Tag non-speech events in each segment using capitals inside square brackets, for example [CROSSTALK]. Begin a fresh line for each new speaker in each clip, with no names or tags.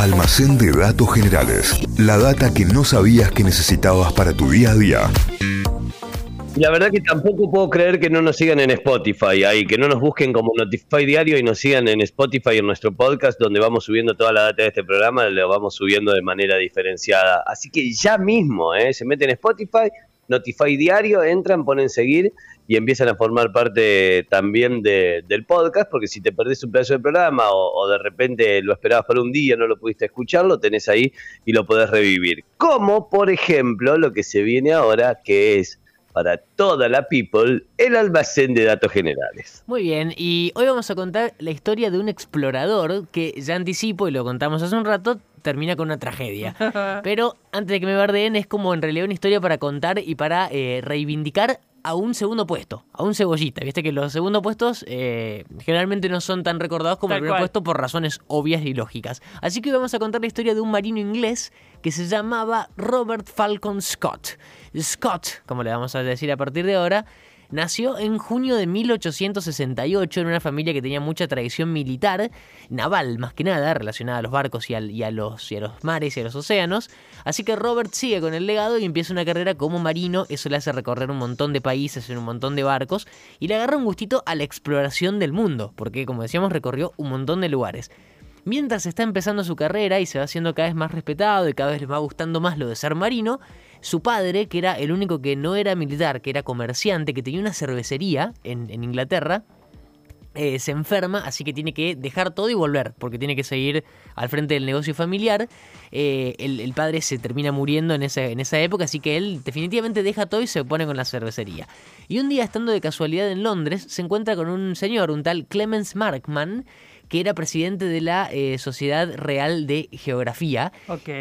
Almacén de datos generales. La data que no sabías que necesitabas para tu día a día.
La verdad que tampoco puedo creer que no nos sigan en Spotify, ahí, que no nos busquen como Notify Diario y nos sigan en Spotify en nuestro podcast, donde vamos subiendo toda la data de este programa, lo vamos subiendo de manera diferenciada. Así que ya mismo, ¿eh? se meten en Spotify, Notify Diario, entran, ponen seguir y empiezan a formar parte también del podcast, porque si te perdés un pedazo del programa o, o, de repente lo esperabas para un día, no lo pudiste escuchar, lo tenés ahí y lo podés revivir. Como, por ejemplo, lo que se viene ahora, que es para toda la people el almacén de datos generales.
Muy bien, y hoy vamos a contar la historia de un explorador que ya anticipo y lo contamos hace un rato, termina con una tragedia. [LAUGHS] Pero antes de que me bardeen, es como en realidad una historia para contar y para eh, reivindicar a un segundo puesto, a un cebollita. Viste que los segundos puestos eh, generalmente no son tan recordados como
Tal
el primer
cual.
puesto por razones obvias y lógicas. Así que vamos a contar la historia de un marino inglés que se llamaba Robert Falcon Scott. Scott, como le vamos a decir a partir de ahora, Nació en junio de 1868 en una familia que tenía mucha tradición militar, naval más que nada, relacionada a los barcos y, a los, los mares y a los océanos. Así que Robert sigue con el legado y empieza una carrera como marino. Eso le hace recorrer un montón de países en un montón de barcos y le agarra un gustito a la exploración del mundo, porque como decíamos recorrió un montón de lugares. Mientras está empezando su carrera y se va haciendo cada vez más respetado y cada vez le va gustando más lo de ser marino, su padre, que era el único que no era militar, que era comerciante, que tenía una cervecería en, Inglaterra, eh, se enferma, así que tiene que dejar todo y volver, porque tiene que seguir al frente del negocio familiar. Eh, el, el padre se termina muriendo en esa, en esa época, así que él definitivamente deja todo y se pone con la cervecería. Y un día, estando de casualidad en Londres, se encuentra con un señor, un tal Clemens Markman, que era presidente de la eh, Sociedad Real de Geografía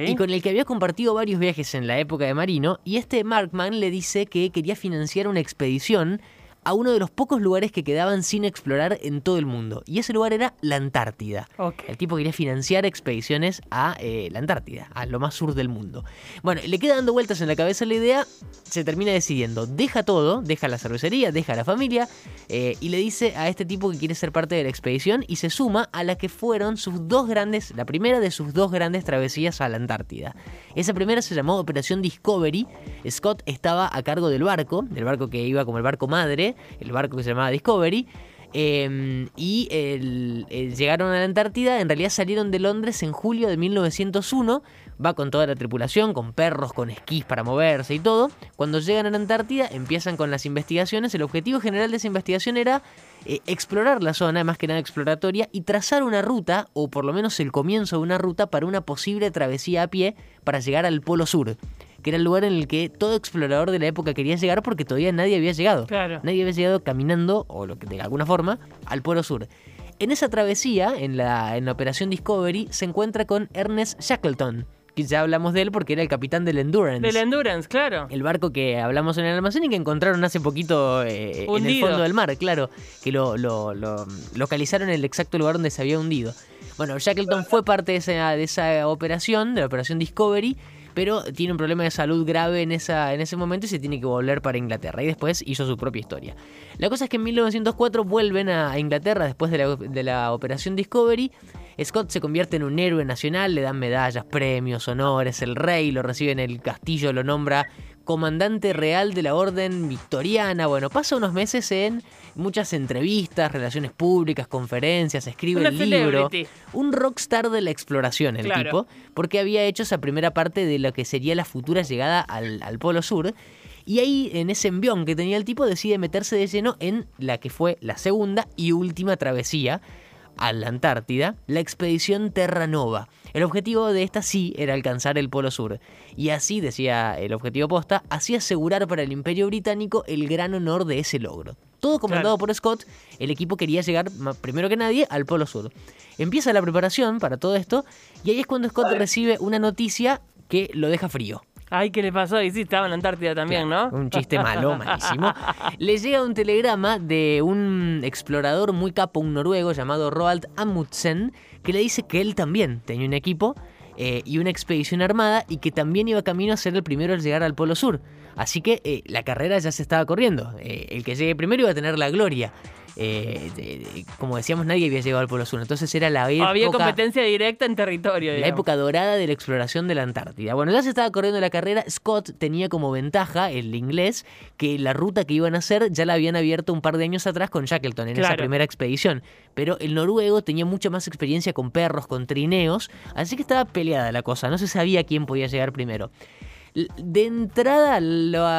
y con el que había compartido varios viajes en la época de Marino, y este Markman le dice que quería financiar una expedición a uno de los pocos lugares que quedaban sin explorar en todo el mundo, y ese lugar era la Antártida.
Ok.
El tipo quería financiar expediciones a eh, la Antártida, a lo más sur del mundo. Bueno, le queda dando vueltas en la cabeza la idea, se termina decidiendo, deja todo, deja la cervecería, deja la familia, eh, y le dice a este tipo que quiere ser parte de la expedición y se suma a la que fueron sus dos grandes, la primera de sus dos grandes travesías a la Antártida. Esa primera se llamó Operación Discovery. Scott estaba a cargo del barco, del barco que iba como el barco madre, el barco que se llamaba Discovery. eh, y el- llegaron a la Antártida, en realidad salieron de Londres en julio de 1901, va con toda la tripulación, con perros, con esquís para moverse y todo. Cuando llegan a la Antártida empiezan con las investigaciones, el objetivo general de esa investigación era eh, explorar la zona, más que nada exploratoria, y trazar una ruta, o por lo menos el comienzo de una ruta para una posible travesía a pie para llegar al Polo Sur, que era el lugar en el que todo explorador de la época quería llegar porque todavía nadie había llegado.
Claro.
Nadie había llegado caminando, o lo que, de alguna forma, al Polo Sur. En esa travesía, en la, en la Operación Discovery, se encuentra con Ernest Shackleton, que ya hablamos de él porque era el capitán del Endurance.
Del Endurance, claro.
El barco que hablamos en el almacén y que encontraron hace poquito eh, en el fondo del mar, claro, que lo, lo- lo localizaron en el exacto lugar donde se había hundido. Bueno, Shackleton fue parte de esa, de esa operación, de la operación Discovery, pero tiene un problema de salud grave en, esa, en ese momento y se tiene que volver para Inglaterra. Y después hizo su propia historia. La cosa es que en 1904 vuelven a Inglaterra después de la, de la operación Discovery. Scott se convierte en un héroe nacional, le dan medallas, premios, honores, el rey lo recibe en el castillo, lo nombra comandante real de la orden victoriana. Bueno, pasa unos meses en muchas entrevistas, relaciones públicas, conferencias, escribe
Una
el libro.
celebrity.
Un rockstar de la exploración, el
Claro.
tipo, porque había hecho esa primera parte de lo que sería la futura llegada al, al Polo Sur. Y ahí, en ese envión que tenía el tipo, decide meterse de lleno en la que fue la segunda y última travesía a la Antártida, la expedición Terra Nova. El objetivo de esta sí era alcanzar el Polo Sur. Y así, decía el objetivo posta, así asegurar para el Imperio Británico el gran honor de ese logro. Todo comandado por Scott, el equipo quería llegar primero que nadie al Polo Sur. Empieza la preparación para todo esto y ahí es cuando Scott recibe una noticia que lo deja frío.
Ay, ¿qué le pasó? Y sí, estaba en la Antártida también, ¿no?
Un chiste malo, malísimo. [LAUGHS] Le llega un telegrama de un explorador muy capo, un noruego llamado Roald Amundsen, que le dice que él también tenía un equipo eh, y una expedición armada y que también iba camino a ser el primero en llegar al Polo Sur. Así que eh, la carrera ya se estaba corriendo. Eh, el que llegue primero iba a tener la gloria. eh, como decíamos, nadie había llegado al Polo Sur. Entonces era la
Había
época-
competencia directa en territorio.
la época dorada de la exploración de la Antártida. Bueno, ya se estaba corriendo la carrera. Scott tenía como ventaja, el inglés, que la ruta que iban a hacer ya la habían abierto un par de años atrás con Shackleton en esa primera expedición. Pero el noruego tenía mucha más experiencia con perros, con trineos, así que estaba peleada la cosa. No se sabía quién podía llegar primero. De entrada,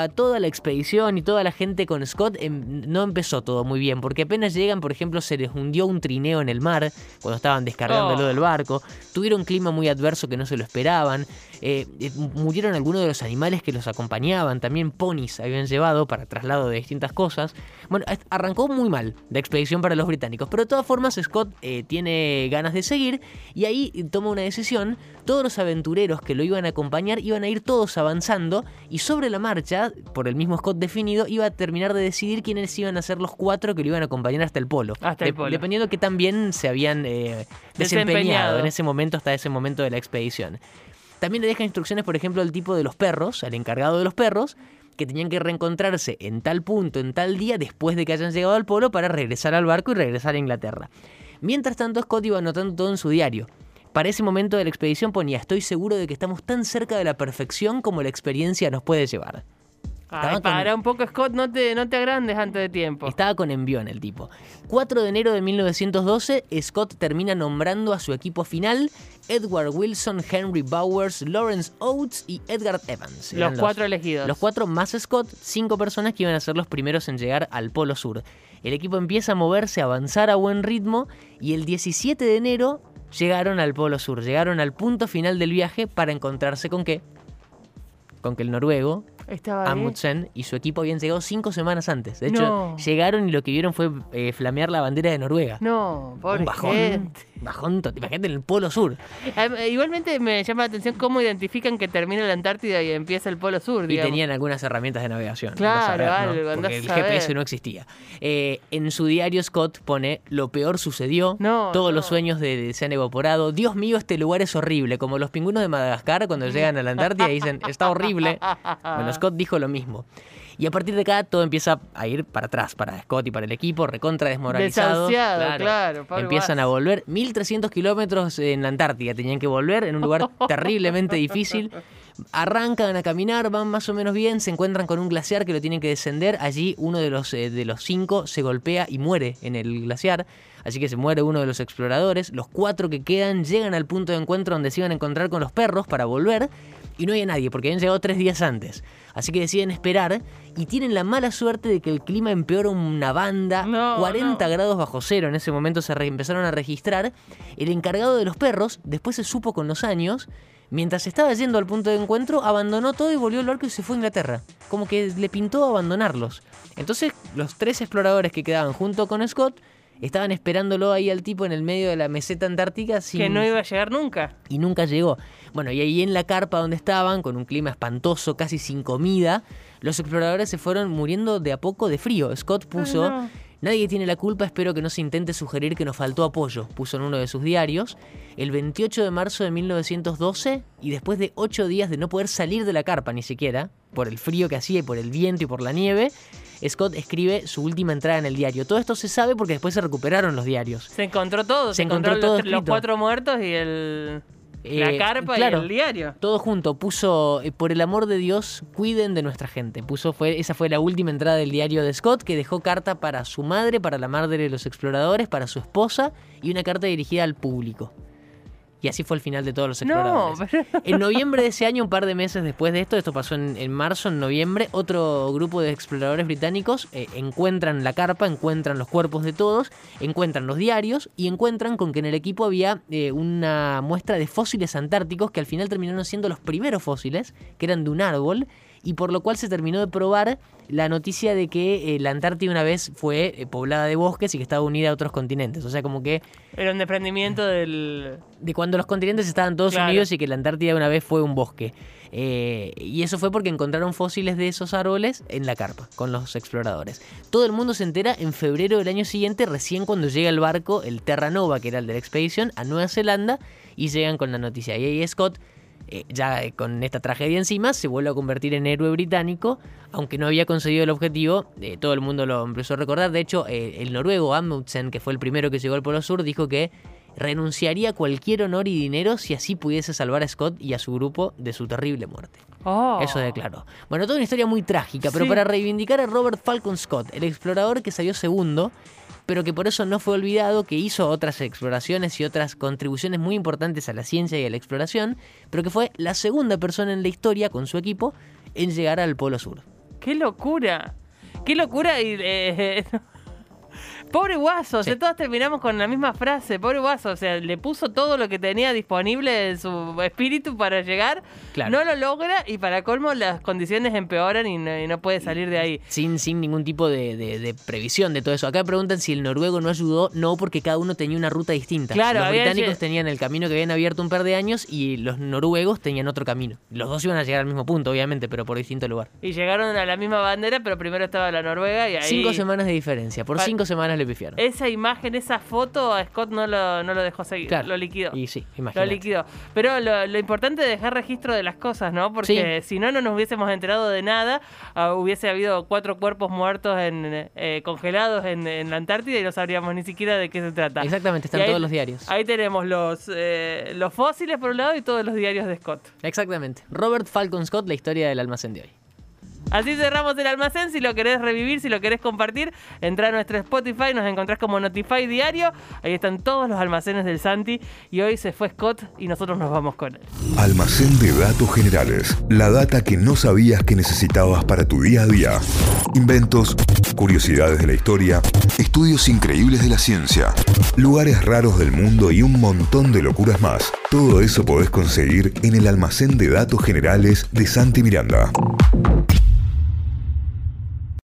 a toda la expedición y toda la gente con Scott em, no empezó todo muy bien, porque apenas llegan, por ejemplo, se les hundió un trineo en el mar cuando estaban descargándolo
Oh.
del barco, tuvieron un clima muy adverso que no se lo esperaban, eh, eh, murieron algunos de los animales que los acompañaban, también ponis habían llevado para traslado de distintas cosas. Bueno, a- arrancó muy mal la expedición para los británicos, pero de todas formas Scott eh, tiene ganas de seguir y ahí toma una decisión. Todos los aventureros que lo iban a acompañar iban a ir todos avanzando y sobre la marcha, por el mismo Scott definido, iba a terminar de decidir quiénes iban a ser los cuatro que lo iban a acompañar hasta el polo.
Hasta el polo.
Dependiendo que también se habían eh, desempeñado
Desempeñado.
en ese momento hasta ese momento de la expedición. También le deja instrucciones, por ejemplo, al tipo de los perros, al encargado de los perros, que tenían que reencontrarse en tal punto, en tal día, después de que hayan llegado al polo, para regresar al barco y regresar a Inglaterra. Mientras tanto, Scott iba anotando todo en su diario. Para ese momento de la expedición ponía, estoy seguro de que estamos tan cerca de la perfección como la experiencia nos puede llevar.
Ay,
con-
para un poco, Scott, no te, no te agrandes antes de tiempo.
Estaba con envión el tipo. 4 de enero de 1912, Scott termina nombrando a su equipo final Edward Wilson, Henry Bowers, Lawrence Oates y Edgar Evans. Eran
Los cuatro elegidos.
Los cuatro más Scott, cinco personas que iban a ser los primeros en llegar al Polo Sur. El equipo empieza a moverse, a avanzar a buen ritmo y el 17 de enero llegaron al Polo Sur, llegaron al punto final del viaje para encontrarse con qué? Con que el noruego
Estaba.
Amundsen y su equipo habían llegado cinco semanas antes. De hecho,
No.
llegaron y lo que vieron fue eh, flamear la bandera de Noruega.
No, pobre
Un bajón.
gente.
Bajón, imagínate en el Polo Sur.
Eh, Igualmente me llama la atención cómo identifican que termina la Antártida y empieza el Polo Sur,
Y tenían algunas herramientas de navegación.
Claro, algo,
¿no? Porque el
saber.
GPS no existía. Eh, en su diario Scott pone, lo peor sucedió,
No,
todos los sueños de, de- se han evaporado, Dios mío, este lugar es horrible, como los pingüinos de Madagascar cuando [LAUGHS] llegan a la Antártida y dicen, está horrible. Bueno, Scott dijo lo mismo. Y a partir de acá todo empieza a ir para atrás, para Scott y para el equipo, recontra desmoralizado.
Desahuciado, claro, pobre
Empiezan a volver 1300 kilómetros en la Antártida, tenían que volver en un lugar [LAUGHS] terriblemente difícil. Arrancan a caminar, van más o menos bien, se encuentran con un glaciar que lo tienen que descender. Allí uno de los, eh, de los cinco se golpea y muere en el glaciar. Así que se muere uno de los exploradores. Los cuatro que quedan llegan al punto de encuentro donde se iban a encontrar con los perros para volver. Y no hay a nadie porque habían llegado tres días antes. Así que deciden esperar y tienen la mala suerte de que el clima empeora una banda.
No,
40
no.
grados bajo cero en ese momento se empezaron a registrar. El encargado de los perros, después se supo con los años, mientras estaba yendo al punto de encuentro, abandonó todo y volvió al barco y se fue a Inglaterra. Como que le pintó abandonarlos. Entonces los tres exploradores que quedaban junto con Scott estaban esperándolo ahí al tipo en el medio de la meseta antártica sin,
Que no iba a llegar nunca.
y nunca llegó. Bueno, y ahí en la carpa donde estaban, con un clima espantoso, casi sin comida, los exploradores se fueron muriendo de a poco de frío. Scott puso,
no.
nadie tiene la culpa, espero que no se intente sugerir que nos faltó apoyo, puso en uno de sus diarios. El 28 de marzo de 1912, y después de ocho días de no poder salir de la carpa ni siquiera, por el frío que hacía y por el viento y por la nieve, Scott escribe su última entrada en el diario. Todo esto se sabe porque después se recuperaron los diarios.
Se encontró todo.
Se
Se,
encontró
encontró
todo
los, los cuatro muertos y el. la
Eh,
carpa
claro.
y el diario.
Todo junto, puso, eh, por el amor de Dios, cuiden de nuestra gente. Puso, fue, esa fue la última entrada del diario de Scott, que dejó carta para su madre, para la madre de los exploradores, para su esposa y una carta dirigida al público. Y así fue el final de todos los
No,
exploradores. [LAUGHS]
pero.
En noviembre de ese año, un par de meses después de esto, esto pasó en, en marzo, en noviembre, otro grupo de exploradores británicos eh, encuentran la carpa, encuentran los cuerpos de todos, encuentran los diarios y encuentran con que en el equipo había eh, una muestra de fósiles antárticos que al final terminaron siendo los primeros fósiles, que eran de un árbol, y por lo cual se terminó de probar la noticia de que eh, la Antártida una vez fue eh, poblada de bosques y que estaba unida a otros continentes. O sea, como que
Era un desprendimiento del.
de cuando los continentes estaban todos
Claro.
unidos y que la Antártida una vez fue un bosque. Eh, y eso fue porque encontraron fósiles de esos árboles en la carpa, con los exploradores. Todo el mundo se entera en febrero del año siguiente, recién cuando llega el barco, el Terra Nova, que era el de la expedición, a Nueva Zelanda, y llegan con la noticia. Y ahí Scott eh, ya eh, con esta tragedia encima, se vuelve a convertir en héroe británico, aunque no había conseguido el objetivo, eh, todo el mundo lo empezó a recordar. De hecho, el noruego Amundsen, que fue el primero que llegó al Polo Sur, dijo que renunciaría a cualquier honor y dinero si así pudiese salvar a Scott y a su grupo de su terrible muerte.
Oh.
Eso declaró. Bueno, toda una historia muy trágica, pero
Sí.
para reivindicar a Robert Falcon Scott, el explorador que salió segundo, pero que por eso no fue olvidado, que hizo otras exploraciones y otras contribuciones muy importantes a la ciencia y a la exploración, pero que fue la segunda persona en la historia con su equipo en llegar al Polo Sur.
¡Qué locura! ¡Qué locura! Eh, [LAUGHS] Pobre Guaso, o sea,
Sí.
todos terminamos con la misma frase. Pobre Guaso, o sea, le puso todo lo que tenía disponible en su espíritu para llegar.
Claro.
No lo logra y para colmo las condiciones empeoran y no, y no puede salir de ahí.
Sin, sin ningún tipo de, de- de previsión de todo eso. Acá preguntan si el noruego no ayudó. No, porque cada uno tenía una ruta distinta.
Claro,
los británicos tenían el camino que habían abierto un par de años y los noruegos tenían otro camino. Los dos iban a llegar al mismo punto, obviamente, pero por distinto lugar.
Y llegaron a la misma bandera, pero primero estaba la Noruega y ahí...
Cinco semanas de diferencia. Por cinco semanas le pifiaron.
Esa imagen, esa foto, a Scott no lo, no lo dejó seguir,
Claro.
lo liquidó.
Y sí,
Lo
imagínate.
liquidó. Pero lo, lo importante es dejar registro de las cosas, ¿no? Porque si no, no nos hubiésemos enterado de nada. Ah, hubiese habido cuatro cuerpos muertos en, eh, congelados en, en la Antártida y no sabríamos ni siquiera de qué se trata.
Exactamente, están
ahí-
todos los diarios.
Ahí tenemos los, eh, los fósiles por un lado y todos los diarios de Scott.
Exactamente. Robert Falcon Scott, la historia del almacén de hoy.
Así cerramos el almacén. Si lo querés revivir, si lo querés compartir, entra a nuestro Spotify. Nos encontrás como Notify Diario. Ahí están todos los almacenes del Santi. Y hoy se fue Scott y nosotros nos vamos con él.
Almacén de datos generales. La data que no sabías que necesitabas para tu día a día. Inventos, curiosidades de la historia, estudios increíbles de la ciencia, lugares raros del mundo y un montón de locuras más. Todo eso podés conseguir en el Almacén de Datos Generales de Santi Miranda.